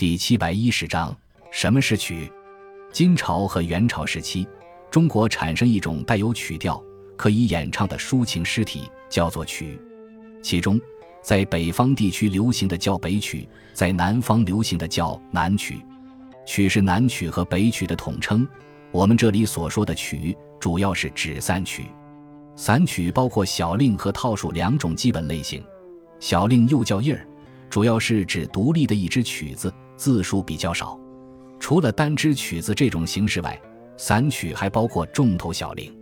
第七百一十章，什么是曲？金朝和元朝时期，中国产生一种带有曲调、可以演唱的抒情诗体，叫做曲。其中，在北方地区流行的叫北曲，在南方流行的叫南曲。曲是南曲和北曲的统称。我们这里所说的曲，主要是指散曲。散曲包括小令和套数两种基本类型。小令又叫印儿，主要是指独立的一支曲子。字数比较少，除了单支曲子这种形式外，散曲还包括重头小令。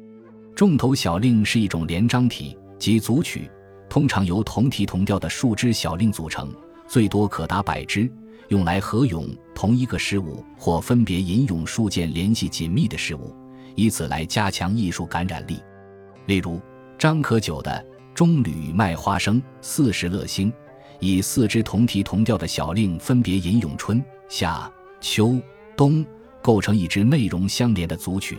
重头小令是一种连章体及组曲，通常由同题同调的数支小令组成，最多可达百支，用来合咏同一个事物或分别吟咏数件联系紧密的事物，以此来加强艺术感染力。例如张可久的《中吕卖花生四时乐兴》。以四支同题同调的小令分别吟咏春夏秋冬，构成一支内容相连的组曲。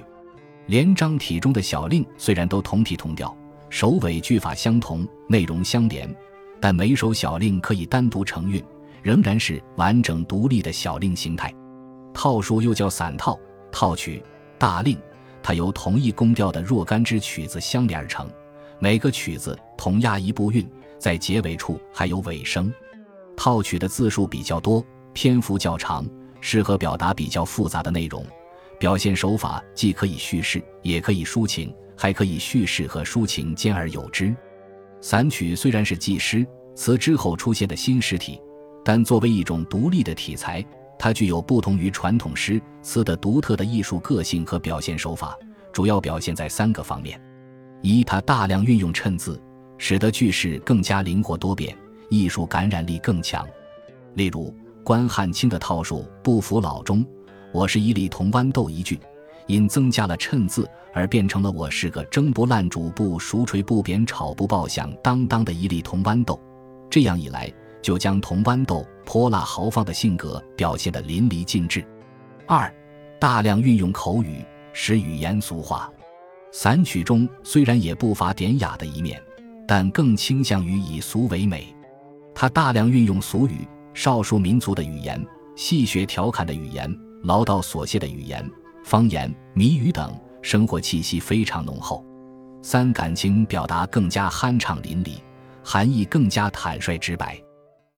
连章体中的小令虽然都同题同调，首尾句法相同，内容相连，但每首小令可以单独成韵，仍然是完整独立的小令形态。套数又叫散套、套曲、大令，它由同一宫调的若干支曲子相连而成，每个曲子同押一部韵。在结尾处还有尾声，套曲的字数比较多，篇幅较长，适合表达比较复杂的内容。表现手法既可以叙事，也可以抒情，还可以叙事和抒情兼而有之。散曲虽然是记诗词之后出现的新诗体，但作为一种独立的体裁，它具有不同于传统诗词的独特的艺术个性和表现手法，主要表现在三个方面：一，它大量运用衬字。使得句式更加灵活多变，艺术感染力更强。例如，关汉卿的套数“不服老钟”，我是一粒铜豌豆一句，因增加了衬字而变成了“我是个蒸不烂、煮不熟、锤不扁、炒不爆、响当当的一粒铜豌豆”。这样一来，就将铜豌豆泼辣豪放的性格表现得淋漓尽致。二，大量运用口语，使语言俗化。散曲中虽然也不乏典雅的一面。但更倾向于以俗为美，他大量运用俗语、少数民族的语言、戏谑调侃的语言、唠叨琐屑的语言、方言、谜语等，生活气息非常浓厚。三感情表达更加酣畅淋漓，含义更加坦率直白。